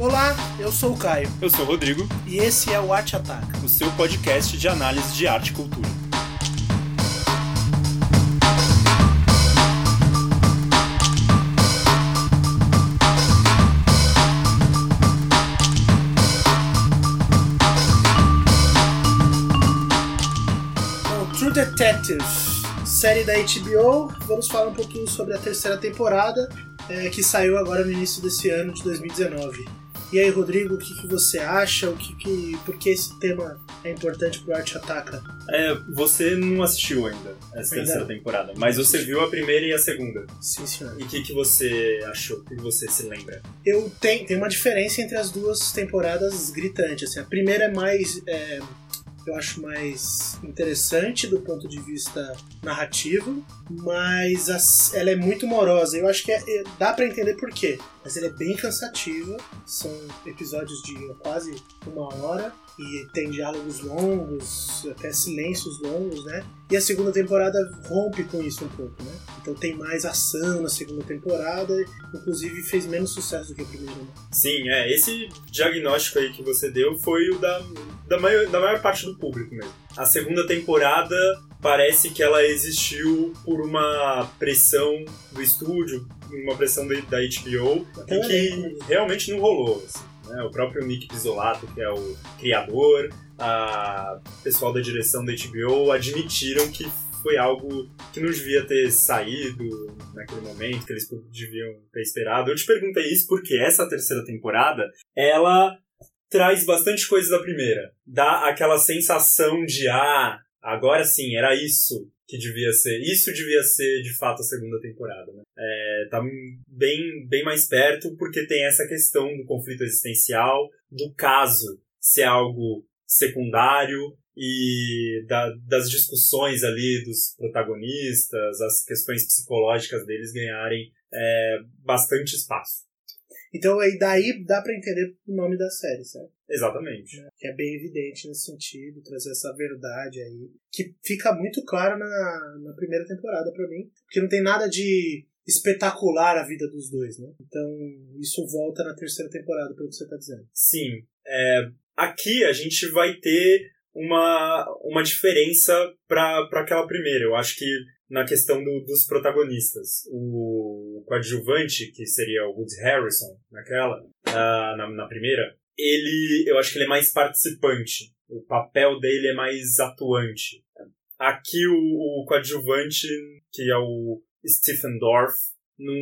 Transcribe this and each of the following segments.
Olá, eu sou o Caio Eu sou o Rodrigo, e esse é o Arte Ataca. o seu podcast de análise de arte e cultura. Bom, True Detective, série da HBO. Vamos falar um pouquinho sobre a terceira temporada, é, que saiu agora no início desse ano de 2019. E aí, Rodrigo, o que, que você acha? O que, que, por que esse tema é importante pro Arte Ataca? É, você não assistiu ainda essa Ainda terceira temporada, mas você viu a primeira e a segunda. Sim, senhor. E o que, que você achou? O que que você se lembra? Eu tenho, tem uma diferença entre as duas temporadas gritante. Assim, a primeira é mais. é, eu acho mais interessante do ponto de vista narrativo, mas as- ela é muito morosa. Eu acho que é- é- dá pra entender por quê. Mas ela é bem cansativa. São episódios de quase uma hora e tem diálogos longos, até silêncios longos, né? E a segunda temporada rompe com isso um pouco, né? Então tem mais ação na segunda temporada, inclusive fez menos sucesso do que a primeira. Né? Sim, é, esse diagnóstico aí que você deu foi o da, da, maior, da maior parte do público mesmo. A segunda temporada parece que ela existiu por uma pressão do estúdio, uma pressão da, HBO, e que realmente não rolou. assim, né? O próprio Nick Pizzolato, que é o criador, a pessoal da direção da HBO admitiram que foi algo que não devia ter saído naquele momento, que eles deviam ter esperado. Eu te perguntei isso porque essa terceira temporada, ela traz bastante coisa da primeira. Dá aquela sensação de, ah, agora sim, era isso que devia ser. Isso devia ser, de fato, a segunda temporada, né? É, tá bem, bem mais perto porque tem essa questão do conflito existencial, do caso ser algo secundário e da- das discussões ali dos protagonistas, as questões psicológicas deles ganharem é, bastante espaço. Então aí daí dá pra entender o nome da série, certo? Exatamente. Que é bem evidente nesse sentido, trazer essa verdade aí, que fica muito claro na, na primeira temporada pra mim, porque não tem nada de espetacular a vida dos dois, né? Então isso volta na terceira temporada, pelo que você tá dizendo. Sim. é, aqui a gente vai ter uma, uma diferença para aquela primeira. Eu acho que na questão do- dos protagonistas. O coadjuvante, que seria o Woods Harrison naquela, ah, na, na primeira, ele, eu acho que ele é mais participante. O papel dele é mais atuante. Aqui o, o coadjuvante, que é o Stephen Dorff, não,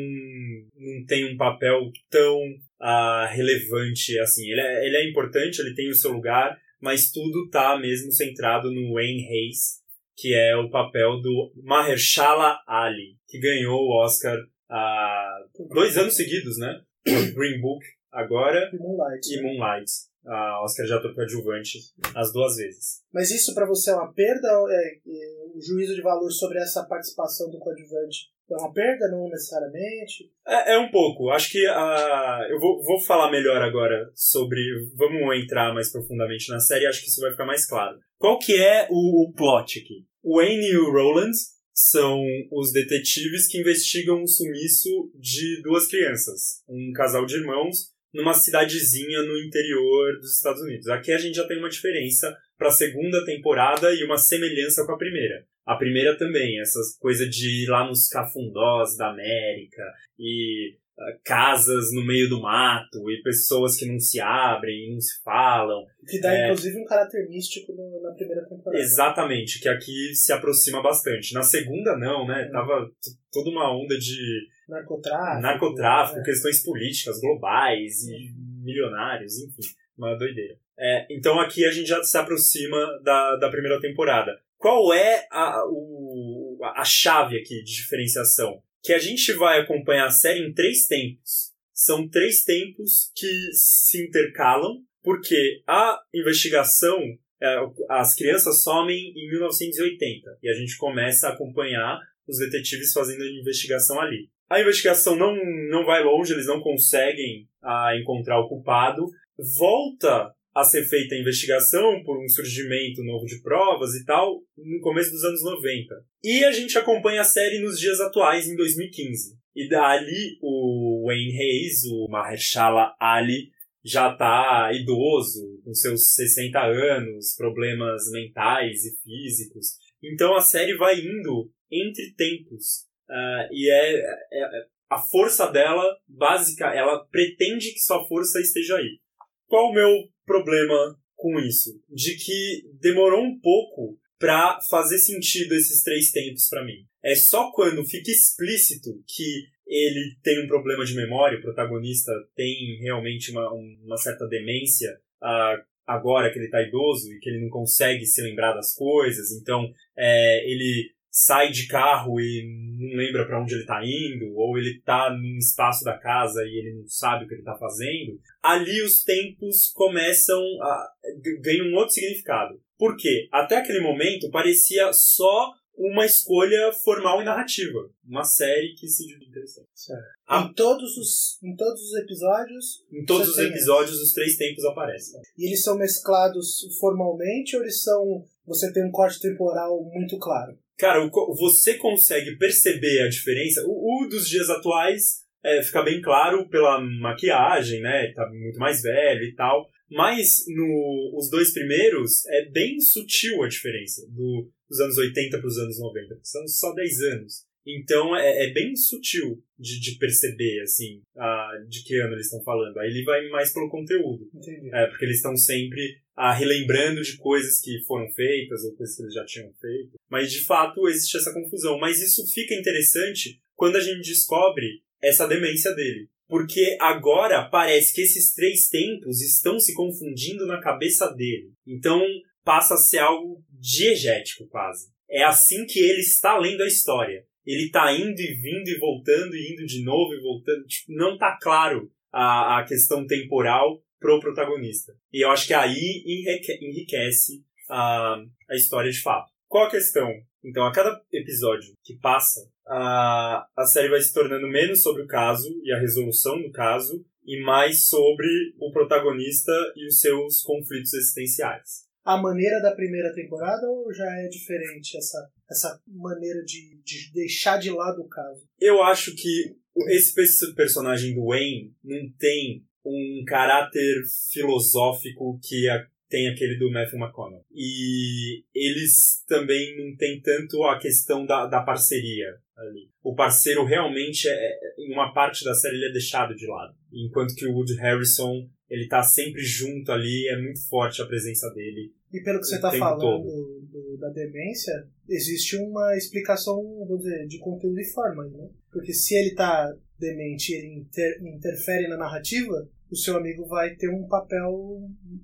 não tem um papel tão ah, relevante assim. Ele é, ele é importante, ele tem o seu lugar, mas tudo tá mesmo centrado no Wayne Hayes, que é o papel do Mahershala Ali, que ganhou o Oscar há dois anos seguidos, né? Green Book agora E Moonlight. e Moonlight, a Oscar de ator coadjuvante, as duas vezes. Mas isso pra você é uma perda? É, é, o juízo de valor sobre essa participação do coadjuvante uma perda? Não necessariamente. É, é um pouco. Acho que ah, eu vou, vou falar melhor agora sobre. Vamos entrar mais profundamente na série. Acho que isso vai ficar mais claro. Qual que é o, o plot aqui? O Wayne e o Roland são os detetives que investigam o sumiço de duas crianças, um casal de irmãos, numa cidadezinha no interior dos Estados Unidos. Aqui a gente já tem uma diferença para a segunda temporada e uma semelhança com a primeira. A primeira também, essas coisas de ir lá nos cafundós da América e ah, casas no meio do mato e pessoas que não se abrem e não se falam. Que dá, É. inclusive, um caráter místico no- na primeira temporada. Exatamente, que aqui se aproxima bastante. Na segunda, não, né? Hum. Tava toda uma onda de Narcotráfico. narcotráfico, né? questões políticas globais e milionários, enfim, uma doideira. É, então aqui a gente já se aproxima da, da primeira temporada. Qual é a, o, a chave aqui de diferenciação? Que a gente vai acompanhar a série em três tempos. São três tempos que se intercalam, porque a investigação, é, as crianças somem em 1980 e a gente começa a acompanhar os detetives fazendo a investigação ali. A investigação não, não vai longe, eles não conseguem ah, encontrar o culpado. Volta a ser feita a investigação por um surgimento novo de provas e tal, no começo dos anos 90. E a gente acompanha a série nos dias atuais, em 2015. E dali o Wayne Hayes, o Mahershala Ali, já tá idoso, com seus 60 anos, problemas mentais e físicos. Então a série vai indo entre tempos. Uh, e é, é, é, a força dela, básica, ela pretende que sua força esteja aí. Qual o meu problema com isso? De que demorou um pouco para fazer sentido esses três tempos para mim. É só quando fica explícito que ele tem um problema de memória, o protagonista tem realmente uma, uma certa demência, uh, agora que ele está idoso e que ele não consegue se lembrar das coisas, então é, ele sai de carro e não lembra para onde ele está indo, ou ele está num espaço da casa e ele não sabe o que ele está fazendo, ali os tempos começam a ganhar um outro significado. Por quê? Até aquele momento parecia só uma escolha formal e narrativa. Uma série que se divide interessante. Ah, em, todos os, em todos os episódios. Em todos os episódios, os três tempos aparecem. E eles são mesclados formalmente ou eles são. Você tem um corte temporal muito claro? Cara, você consegue perceber a diferença. O, o dos dias atuais é, fica bem claro pela maquiagem, né? Tá muito mais velho e tal. Mas no, os dois primeiros é bem sutil a diferença do, dos anos 80 para os anos 90, porque são só 10 anos. Então é, é bem sutil de, de perceber, assim, a, de que ano eles estão falando. Aí ele vai mais pelo conteúdo. Entendi. É, porque eles estão sempre a, relembrando de coisas que foram feitas ou coisas que eles já tinham feito. Mas de fato existe essa confusão. Mas isso fica interessante quando a gente descobre essa demência dele. Porque agora parece que esses três tempos estão se confundindo na cabeça dele. Então passa a ser algo diegético quase. É assim que ele está lendo a história. Ele está indo e vindo e voltando e indo de novo e voltando. Tipo, não está claro a, a questão temporal pro protagonista. E eu acho que aí enriquece a, a história de fato. Qual a questão? Então, a cada episódio que passa, a, a série vai se tornando menos sobre o caso e a resolução do caso e mais sobre o protagonista e os seus conflitos existenciais. A maneira da primeira temporada ou já é diferente essa, essa maneira de, de deixar de lado o caso? Eu acho que esse personagem do Wayne não tem um caráter filosófico que a tem aquele do Matthew McConaughey. E eles também não têm tanto a questão da, da parceria ali. O parceiro realmente, é, em uma parte da série, ele é deixado de lado. Enquanto que o Woody Harrison, ele tá sempre junto ali, é muito forte a presença dele. E pelo que você está falando do, da demência, existe uma explicação, vou dizer, de conteúdo e forma, né? Porque se ele tá demente e ele inter, interfere na narrativa, o seu amigo vai ter um papel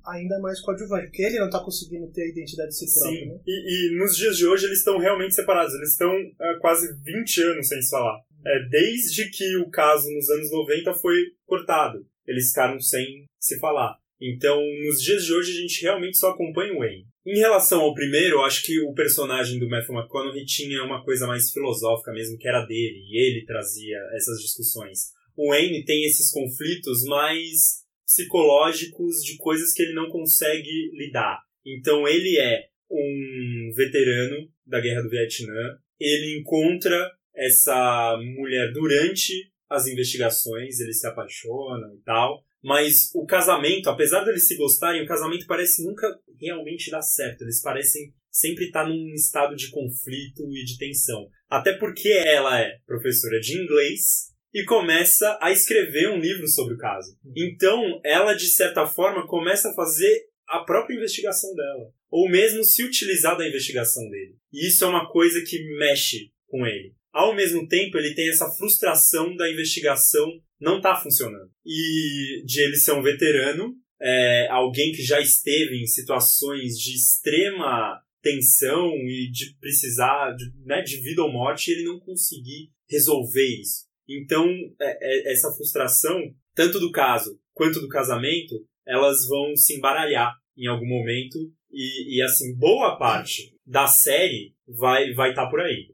ainda mais coadjuvante, porque ele não está conseguindo ter a identidade de si próprio. Sim, né? e, e, nos dias de hoje eles estão realmente separados, eles estão há quase 20 anos sem se falar. É, desde que o caso nos anos 90 foi cortado, eles ficaram sem se falar. Então, nos dias de hoje, a gente realmente só acompanha o Wayne. Em relação ao primeiro, eu acho que o personagem do Matthew McConaughey tinha uma coisa mais filosófica mesmo, que era dele, e ele trazia essas discussões o Wayne tem esses conflitos mais psicológicos de coisas que ele não consegue lidar. Então ele é um veterano da Guerra do Vietnã, ele encontra essa mulher durante as investigações, eles se apaixonam e tal, mas o casamento, apesar deles se gostarem, o casamento parece nunca realmente dar certo. Eles parecem sempre estar num estado de conflito e de tensão. Até porque ela é professora de inglês e começa a escrever um livro sobre o caso. Então, ela, de certa forma, começa a fazer a própria investigação dela. Ou mesmo se utilizar da investigação dele. E isso é uma coisa que mexe com ele. Ao mesmo tempo, ele tem essa frustração da investigação não tá funcionando. E de ele ser um veterano, é, alguém que já esteve em situações de extrema tensão e de precisar de, né, de vida ou morte, ele não conseguir resolver isso. Então, é, é, essa frustração, tanto do caso quanto do casamento, elas vão se embaralhar em algum momento e, e assim, boa parte da série vai vai estar tá por aí.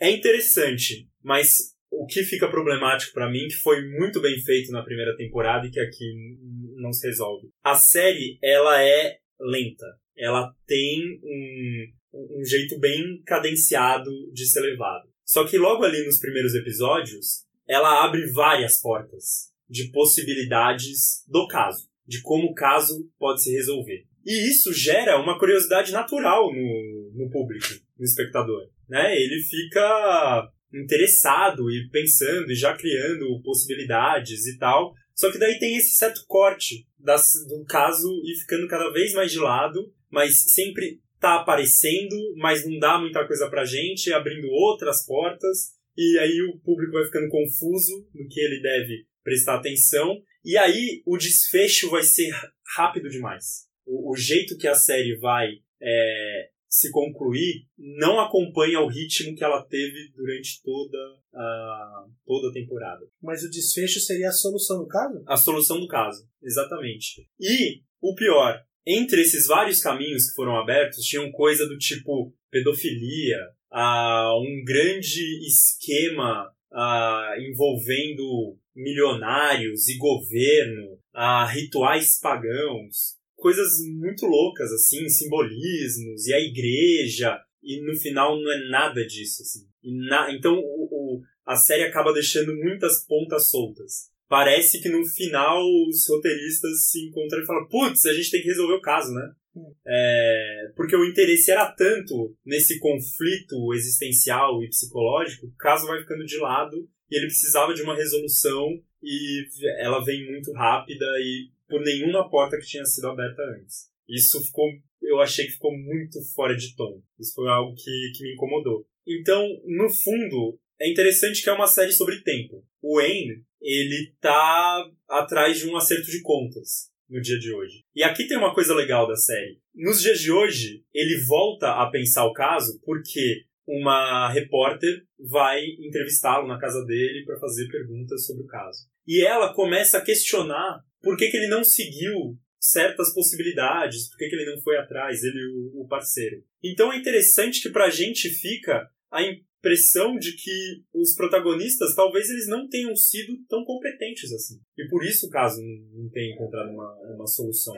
É interessante, mas o que fica problemático para mim, que foi muito bem feito na primeira temporada e que aqui não se resolve. A série, ela é lenta. Ela tem um, um jeito bem cadenciado de ser levado. Só que logo ali nos primeiros episódios, ela abre várias portas de possibilidades do caso. de como o caso pode se resolver. E isso gera uma curiosidade natural no, no público, no espectador. Né? Ele fica interessado e pensando e já criando possibilidades e tal. Só que daí tem esse certo corte das, do caso e ficando cada vez mais de lado, mas sempre tá aparecendo, mas não dá muita coisa pra gente, abrindo outras portas, e aí o público vai ficando confuso no que ele deve prestar atenção, e aí o desfecho vai ser rápido demais. O, o jeito que a série vai é, se concluir não acompanha o ritmo que ela teve durante toda a, toda a temporada. Mas o desfecho seria a solução do caso? A solução do caso, exatamente. E o pior, entre esses vários caminhos que foram abertos, tinham coisa do tipo pedofilia, uh, um grande esquema uh, envolvendo milionários e governo, uh, rituais pagãos, coisas muito loucas, assim, simbolismos, e a igreja, e no final não é nada disso, assim. Na, então o, o, a série acaba deixando muitas pontas soltas. Parece que no final os roteiristas se encontram e falam: putz, a gente tem que resolver o caso, né? É, porque o interesse era tanto nesse conflito existencial e psicológico, o caso vai ficando de lado e ele precisava de uma resolução e ela vem muito rápida e por nenhuma porta que tinha sido aberta antes. Isso ficou, eu achei que ficou muito fora de tom. Isso foi algo que, que me incomodou. Então, no fundo, é interessante que é uma série sobre tempo. O Wayne, ele tá atrás de um acerto de contas no dia de hoje. E aqui tem uma coisa legal da série. Nos dias de hoje, ele volta a pensar o caso porque uma repórter vai entrevistá-lo na casa dele para fazer perguntas sobre o caso. E ela começa a questionar por que, que ele não seguiu certas possibilidades, por que, que ele não foi atrás, ele o, o parceiro. Então é interessante que pra gente fica a impressão de que os protagonistas talvez eles não tenham sido tão competentes assim. E por isso o caso não tenha encontrado uma, uma solução.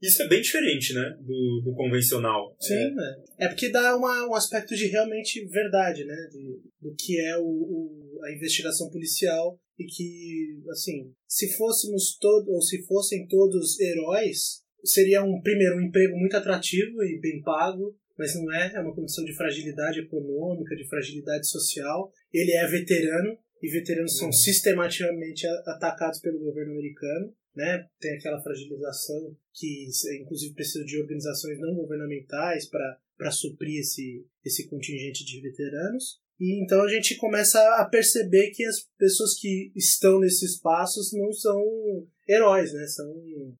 Isso é bem diferente, né, do, do convencional. Sim, é, é porque dá uma, um aspecto de realmente verdade, né, de, do que é o, o, a investigação policial e que, assim, se fôssemos todos, ou se fossem todos heróis, seria um, primeiro, um emprego muito atrativo e bem pago, mas não é, é uma condição de fragilidade econômica, de fragilidade social. Ele é veterano, e veteranos uhum. são sistematicamente atacados pelo governo americano né? Tem aquela fragilização que, inclusive, precisa de organizações não governamentais para suprir esse, esse contingente de veteranos. E então a gente começa a perceber que as pessoas que estão nesses espaços não são heróis, né? São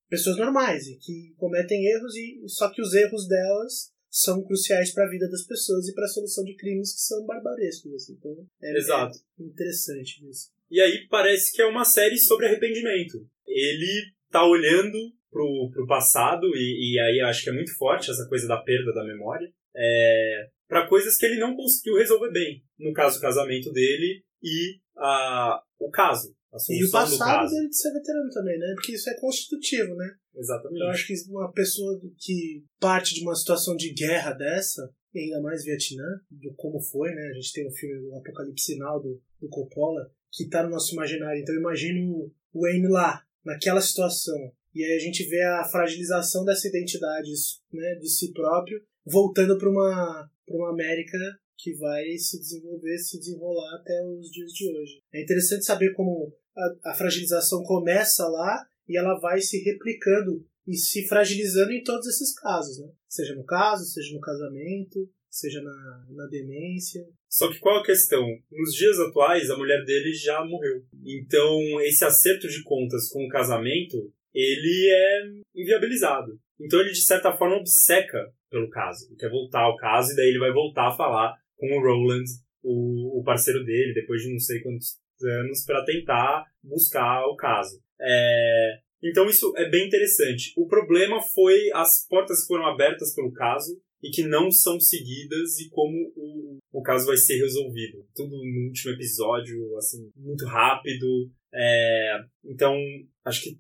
pessoas normais e que cometem erros e só que os erros delas são cruciais para a vida das pessoas e para a solução de crimes que são barbarescos. Assim. Então é, Exato. é interessante isso. E aí parece que é uma série sobre arrependimento ele tá olhando pro, pro passado, e, e aí acho que é muito forte essa coisa da perda da memória, é, para coisas que ele não conseguiu resolver bem. No caso, o casamento dele e a, o caso. E o passado dele de ser veterano também, né? Porque isso é constitutivo, né? Exatamente. Eu acho que uma pessoa que parte de uma situação de guerra dessa, e ainda mais Vietnã, do como foi, né? A gente tem o filme O Apocalipse Sinal do, do Coppola, que tá no nosso imaginário. Então eu imagino o Wayne lá, naquela situação. E aí a gente vê a fragilização dessa identidade né, de si próprio, voltando para uma, uma América que vai se desenvolver, se desenrolar até os dias de hoje. É interessante saber como a, a fragilização começa lá e ela vai se replicando e se fragilizando em todos esses casos, né? Seja no caso, seja no casamento, seja na, na demência. Só que qual a questão? Nos dias atuais, a mulher dele já morreu. Então, esse acerto de contas com o casamento, ele é inviabilizado. Então, ele, de certa forma, obceca pelo caso. Ele quer voltar ao caso e daí ele vai voltar a falar com o Roland, o, o parceiro dele, depois de não sei quantos anos, para tentar buscar o caso. É... Então, isso é bem interessante. O problema foi as portas que foram abertas pelo caso e que não são seguidas e como o, o caso vai ser resolvido. Tudo no último episódio, assim, muito rápido. É, então, acho que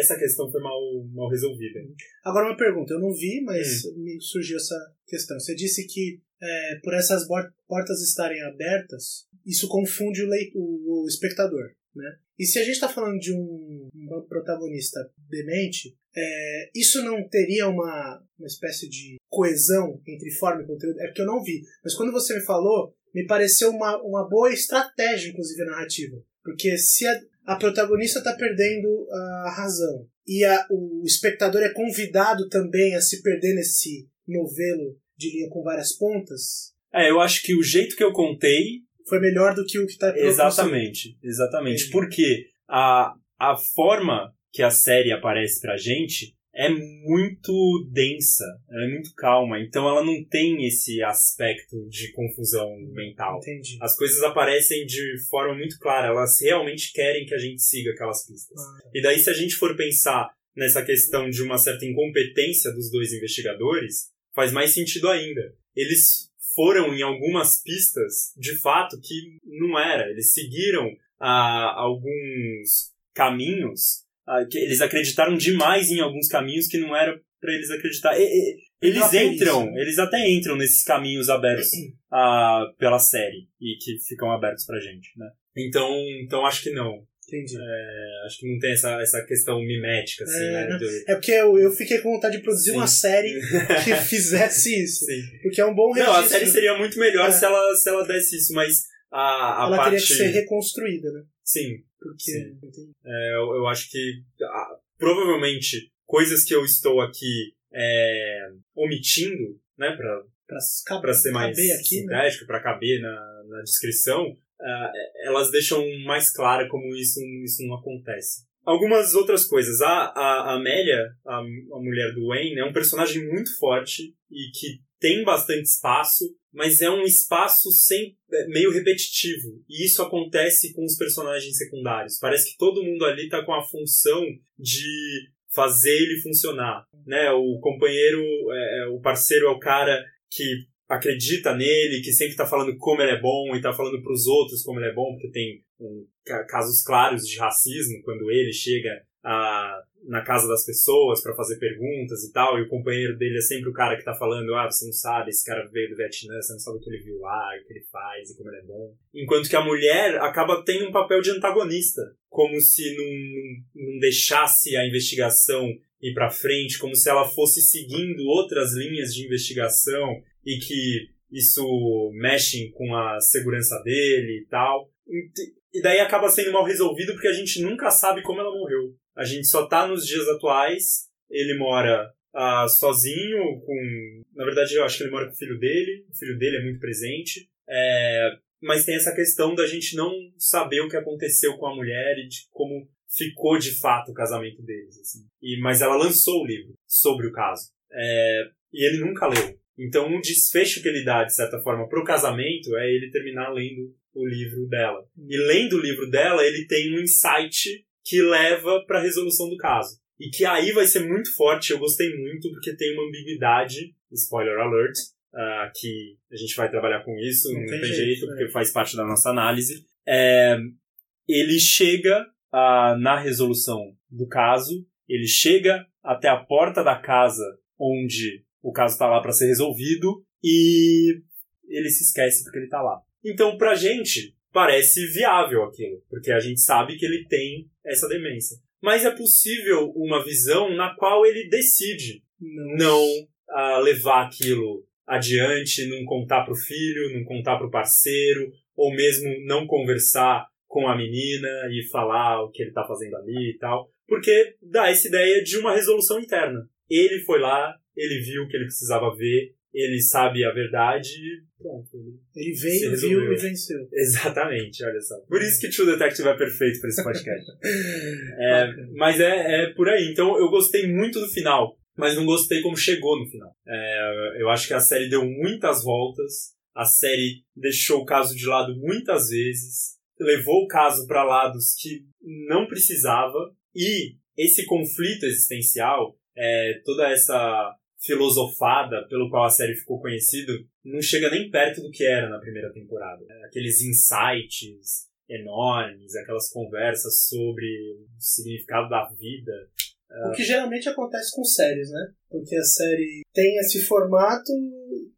essa questão foi mal, mal resolvida. Agora uma pergunta, eu não vi, mas hum. me surgiu essa questão. Você disse que é, por essas portas estarem abertas, isso confunde o, leito, o, o espectador. né? E se a gente está falando de um, um protagonista demente, é, isso não teria uma, uma espécie de coesão entre forma e conteúdo? É porque eu não vi. Mas quando você me falou, me pareceu uma, uma boa estratégia, inclusive, narrativa. Porque se a, a protagonista está perdendo a razão e a, o espectador é convidado também a se perder nesse novelo de linha com várias pontas. É, eu acho que o jeito que eu contei. Foi melhor do que o que está Exatamente, exatamente. Porque a, a forma que a série aparece pra gente é muito densa, ela é muito calma, então ela não tem esse aspecto de confusão mental. Entendi. As coisas aparecem de forma muito clara, elas realmente querem que a gente siga aquelas pistas. Ah. E daí, se a gente for pensar nessa questão de uma certa incompetência dos dois investigadores, faz mais sentido ainda. Eles foram em algumas pistas, de fato, que não era. Eles seguiram ah, alguns caminhos eles acreditaram demais em alguns caminhos que não era para eles acreditar. E, e, eles entram, eles até entram nesses caminhos abertos uh, pela série e que ficam abertos pra gente, né? Então, então acho que não. Entendi. É, acho que não tem essa, essa questão mimética, assim, é, né? Do... É porque eu, eu fiquei com vontade de produzir Sim. uma série que fizesse isso. Sim. Porque é um bom registro. Não, a série seria muito melhor é. se, ela, se ela desse isso, mas a, a ela parte... teria que ser reconstruída, né? Sim. Porque. Sim. É, eu, eu, acho que ah, provavelmente coisas que eu estou aqui é, omitindo, né, pra, pra, pra ser mais aqui, né? sintético, né? pra caber na, na descrição, uh, elas deixam mais clara como isso, isso não acontece. Algumas outras coisas. A, a, a Amélia, a, a mulher do Wayne, é um personagem muito forte e que tem bastante espaço, mas é um espaço sem, é, meio repetitivo. E isso acontece com os personagens secundários. Parece que todo mundo ali está com a função de fazer ele funcionar. Né? O companheiro, é, é o parceiro é o cara que acredita nele, que sempre está falando como ele é bom e está falando para os outros como ele é bom, porque tem um, casos claros de racismo quando ele chega na casa das pessoas para fazer perguntas e tal, e o companheiro dele é sempre o cara que tá falando, ah, você não sabe, esse cara veio do Vietnã, você não sabe o que ele viu lá, o que ele faz e como ele é bom. Enquanto que a mulher acaba tendo um papel de antagonista, como se não, não deixasse a investigação ir para frente, como se ela fosse seguindo outras linhas de investigação e que isso mexe com a segurança dele e tal. E daí acaba sendo mal resolvido porque a gente nunca sabe como ela morreu. A gente só tá nos dias atuais. Ele mora ah, sozinho, com. Na verdade, eu acho que ele mora com o filho dele. O filho dele é muito presente. É... Mas tem essa questão da gente não saber o que aconteceu com a mulher e de como ficou de fato o casamento deles. Assim. E, mas ela lançou o livro sobre o caso. É... E ele nunca leu. Então, o desfecho que ele dá, de certa forma, pro casamento é ele terminar lendo o livro dela. E lendo o livro dela, ele tem um insight que leva para a resolução do caso. E que aí vai ser muito forte, eu gostei muito, porque tem uma ambiguidade, spoiler alert, uh, que a gente vai trabalhar com isso, não, não tem, tem, jeito, jeito porque é. faz parte da nossa análise. É, ele chega uh, na resolução do caso, ele chega até a porta da casa onde o caso está lá para ser resolvido e ele se esquece porque ele está lá. Então, pra gente, parece viável aquilo, porque a gente sabe que ele tem essa demência. Mas é possível uma visão na qual ele decide não, uh, levar aquilo adiante, não contar para o filho, não contar para o parceiro, ou mesmo não conversar com a menina e falar o que ele está fazendo ali e tal, porque dá essa ideia de uma resolução interna. Ele foi lá, ele viu o que ele precisava ver, ele sabe a verdade e pronto. Ele, veio, viu e venceu. Exatamente, olha só. Por isso que True Detective é perfeito para esse podcast. é, mas é, é por aí. Então eu gostei muito do final, mas não gostei como chegou no final. É, eu acho que a série deu muitas voltas, a série deixou o caso de lado muitas vezes, levou o caso para lados que não precisava e esse conflito existencial, é, toda essa filosofada pelo qual a série ficou conhecida não chega nem perto do que era na primeira temporada. Aqueles insights enormes, aquelas conversas sobre o significado da vida. O que geralmente acontece com séries, né? Porque a série tem esse formato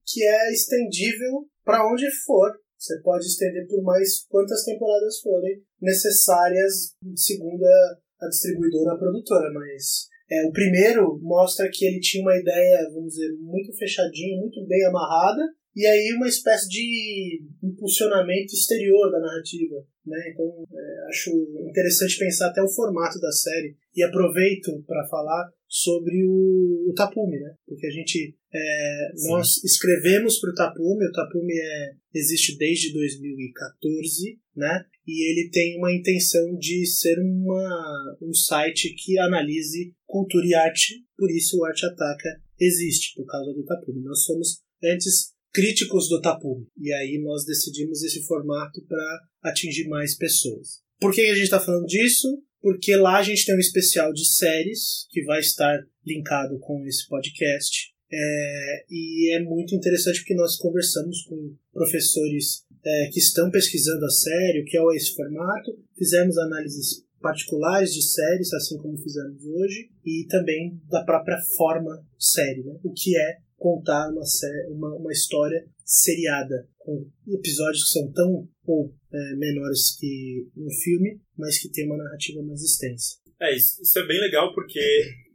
que é estendível para onde for. Você pode estender por mais quantas temporadas forem necessárias, segundo a, a distribuidora a produtora, mas é, o primeiro mostra que ele tinha uma ideia, vamos dizer, muito fechadinha, muito bem amarrada, e aí uma espécie de impulsionamento exterior da narrativa. Né? Então, é, acho interessante pensar até o formato da série. E aproveito para falar sobre o, o, Tapume, né? Porque a gente é, nós escrevemos para o Tapume, o Tapume é, existe desde 2014, né? E ele tem uma intenção de ser uma, um site que analise cultura e arte, por isso o Arte Ataca existe, por causa do Tapume. Nós somos antes críticos do Tapume, e aí nós decidimos esse formato para atingir mais pessoas. Por que a gente está falando disso? Porque lá a gente tem um especial de séries que vai estar linkado com esse podcast. É, e é muito interessante porque nós conversamos com professores é, que estão pesquisando a série, o que é esse formato, fizemos análises particulares de séries, assim como fizemos hoje, e também da própria forma série, né? o que é contar uma, série, uma, uma história seriada, com episódios que são tão ou é, menores que um filme, mas que tem uma narrativa mais extensa. É, isso, isso é bem legal porque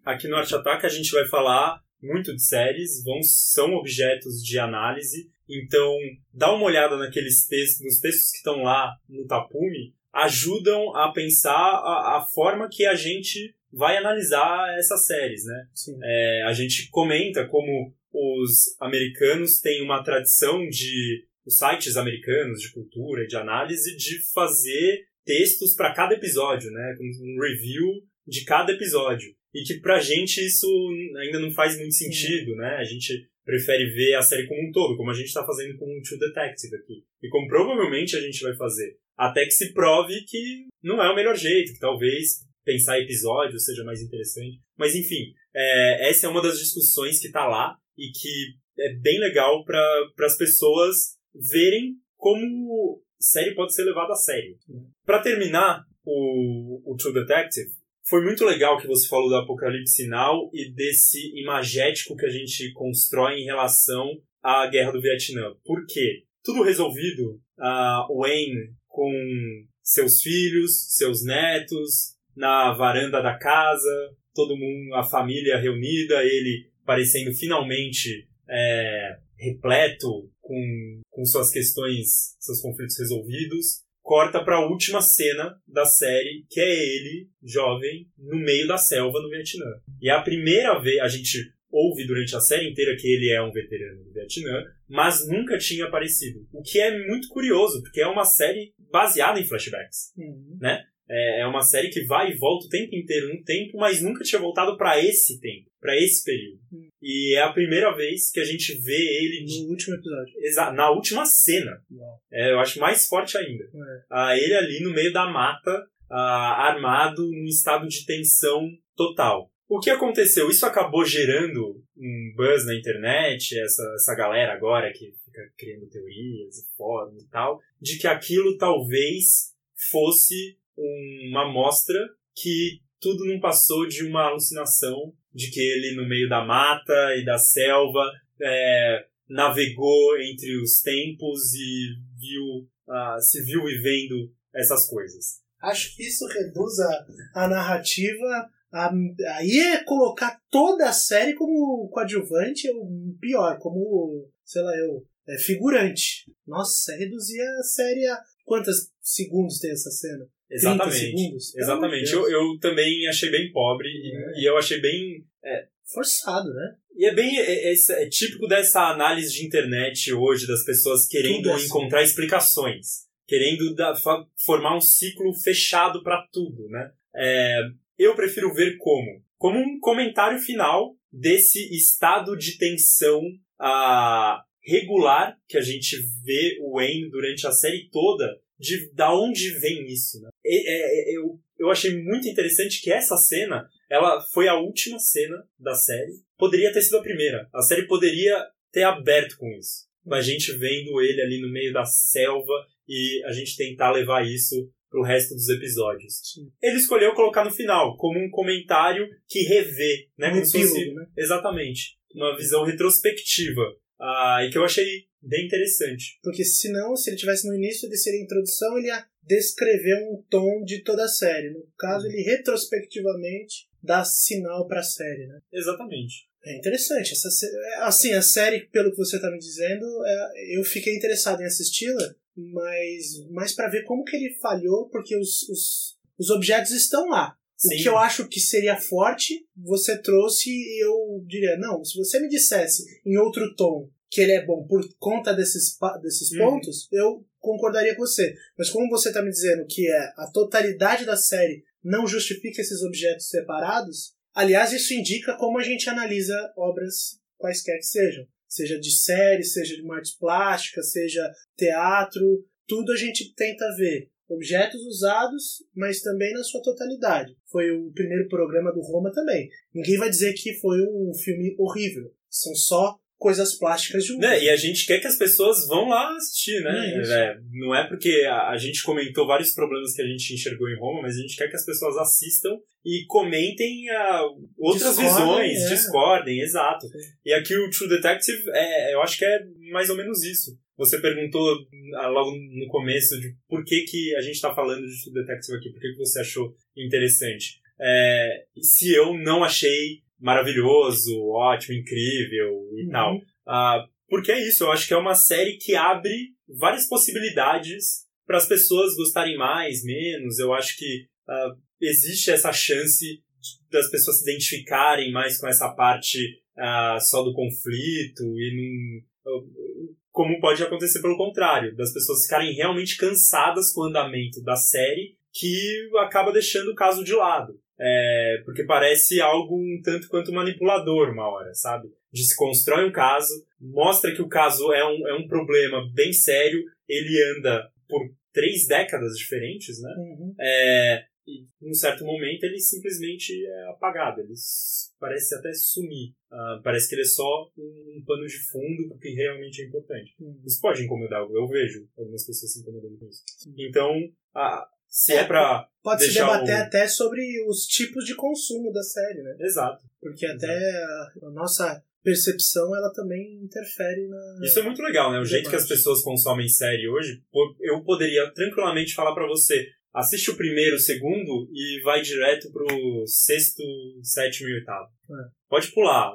aqui no Arte Ataque a gente vai falar muito de séries, vão, são objetos de análise, então dá uma olhada naqueles textos, nos textos que estão lá no Tapume, ajudam a pensar a, a forma que a gente vai analisar essas séries, né? É, a gente comenta como os americanos têm uma tradição de os sites americanos de cultura e de análise de fazer textos para cada episódio, né? Um review de cada episódio. E que pra gente isso ainda não faz muito sentido, né? A gente prefere ver a série como um todo, como a gente está fazendo com o True Detective aqui. E como provavelmente a gente vai fazer. Até que se prove que não é o melhor jeito, que talvez pensar episódios seja mais interessante. Mas enfim, é, essa é uma das discussões que está lá e que é bem legal para as pessoas verem como série pode ser levada a sério. Para terminar o, o True Detective, foi muito legal que você falou do Apocalipse Now e desse imagético que a gente constrói em relação à Guerra do Vietnã. Por quê? Tudo resolvido, uh, Wayne com seus filhos, seus netos, na varanda da casa, todo mundo, a família reunida, ele parecendo finalmente é, repleto com, com suas questões, seus conflitos resolvidos, corta para a última cena da série, que é ele, jovem, no meio da selva no Vietnã. E é a primeira vez, a gente ouve durante a série inteira que ele é um veterano do Vietnã, mas nunca tinha aparecido. O que é muito curioso, porque é uma série baseada em flashbacks, uhum. né? É, é uma série que vai e volta o tempo inteiro no tempo, mas nunca tinha voltado para esse tempo, para esse período. Hum. E é a primeira vez que a gente vê ele. No último episódio. Exa na última cena. É, eu acho mais forte ainda. É. Ah, ele ali no meio da mata, ah, armado, num estado de tensão total. O que aconteceu? Isso acabou gerando um buzz na internet, essa, essa galera agora que fica criando teorias e fóruns e tal, de que aquilo talvez fosse uma amostra que tudo não passou de uma alucinação de que ele, no meio da mata e da selva, é, navegou entre os tempos e viu, uh, se viu vivendo essas coisas. Acho que isso reduz a, a narrativa. A, aí é colocar toda a série como coadjuvante, ou pior, como, sei lá, eu, é, figurante. Nossa, reduzia a série a. Quantos segundos tem essa cena? Exatamente. Segundos, Exatamente. Eu, eu também achei bem pobre é. e, eu achei bem. É, Forçado, né? E é bem. É, é, é, típico dessa análise de internet hoje, das pessoas querendo assim. encontrar explicações, querendo da, formar um ciclo fechado para tudo, né? É, eu prefiro ver como? Como um comentário final desse estado de tensão a regular que a gente vê o Wayne durante a série toda de da onde vem isso, né? É, é, eu, eu achei muito interessante que essa cena, ela foi a última cena da série. Poderia ter sido a primeira. A série poderia ter aberto com isso. A gente vendo ele ali no meio da selva e a gente tentar levar isso pro resto dos episódios. Sim. Ele escolheu colocar no final, como um comentário que revê, né? Um epílogo, fosse... né? Exatamente. Uma visão retrospectiva uh, e que eu achei bem interessante. Porque senão, se ele tivesse no início de ser a introdução, ele ia descrever um tom de toda a série. No caso, ele retrospectivamente dá sinal para a série, né? Exatamente. É interessante. Essa, assim, a série, pelo que você está me dizendo, é, eu fiquei interessado em assisti-la, mas mais para ver como que ele falhou, porque os, os, os objetos estão lá. Sim. O que eu acho que seria forte, você trouxe e eu diria, não, se você me dissesse em outro tom que ele é bom por conta desses, desses uhum. pontos, eu concordaria com você. Mas como você está me dizendo que é a totalidade da série não justifica esses objetos separados, aliás, isso indica como a gente analisa obras quaisquer que sejam. Seja de série, seja de uma arte plástica, seja teatro, tudo a gente tenta ver objetos usados, mas também na sua totalidade. Foi o primeiro programa do Roma também. Ninguém vai dizer que foi um filme horrível. São só coisas plásticas de uso. Né? E a gente quer que as pessoas vão lá assistir, né? É é, não é porque a, a, gente comentou vários problemas que a gente enxergou em Roma, mas a gente quer que as pessoas assistam e comentem uh, outras discordem, visões, é. discordem, exato. E aqui o True Detective, é, eu acho que é mais ou menos isso. Você perguntou uh, logo no começo de por que, que a gente está falando de True Detective aqui, por que, que você achou interessante. É, se eu não achei maravilhoso, ótimo, incrível e uhum. tal. Uh, porque é isso, eu acho que é uma série que abre várias possibilidades para as pessoas gostarem mais, menos. Eu acho que uh, existe essa chance das pessoas se identificarem mais com essa parte uh, só do conflito e não, como pode acontecer pelo contrário, das pessoas ficarem realmente cansadas com o andamento da série que acaba deixando o caso de lado. É, porque parece algo um tanto quanto manipulador uma hora, sabe? De se constrói um caso, mostra que o caso é um, é um problema bem sério, ele anda por três décadas diferentes, né? Uhum. É, e num certo momento ele simplesmente é apagado, ele parece até sumir. Uh, parece que ele é só um, um pano de fundo porque realmente é importante. Uhum. Isso pode incomodar, eu vejo algumas pessoas se incomodando com isso. Então, a, se é, é pra. Pode se debater o... até sobre os tipos de consumo da série, né? Exato. Porque até a, nossa percepção ela também interfere na. Isso é muito legal, né? O jeito que as pessoas consomem série hoje, eu poderia tranquilamente falar para você. Assiste o primeiro, o segundo e vai direto pro sexto, sétimo e oitavo. É. Pode pular.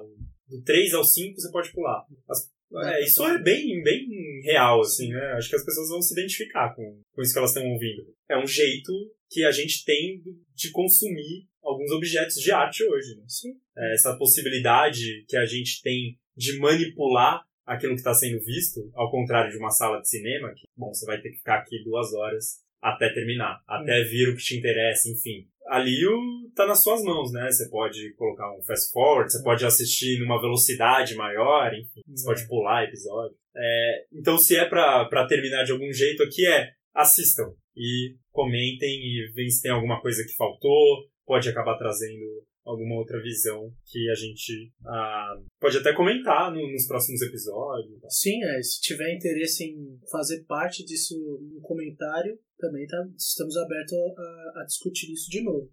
Do 3 ao 5 você pode pular. As é, isso é bem, bem real, assim, né? Acho que as pessoas vão se identificar com, com isso que elas estão ouvindo. É um jeito que a gente tem de consumir alguns objetos de arte hoje, né? Sim. É, essa possibilidade que a gente tem de manipular aquilo que está sendo visto, ao contrário de uma sala de cinema, que, bom, você vai ter que ficar aqui duas horas até terminar, até vir o que te interessa, enfim ali o, tá nas suas mãos, né? Você pode colocar um fast forward, você pode assistir numa velocidade maior, enfim, você pode uhum. pular episódio. É, então, se é para terminar de algum jeito aqui, é assistam e comentem e veem se tem alguma coisa que faltou, pode acabar trazendo alguma outra visão que a gente ah, pode até comentar no, nos próximos episódios. Sim, é, se tiver interesse em fazer parte disso no comentário, também tá, estamos abertos a, a discutir isso de novo.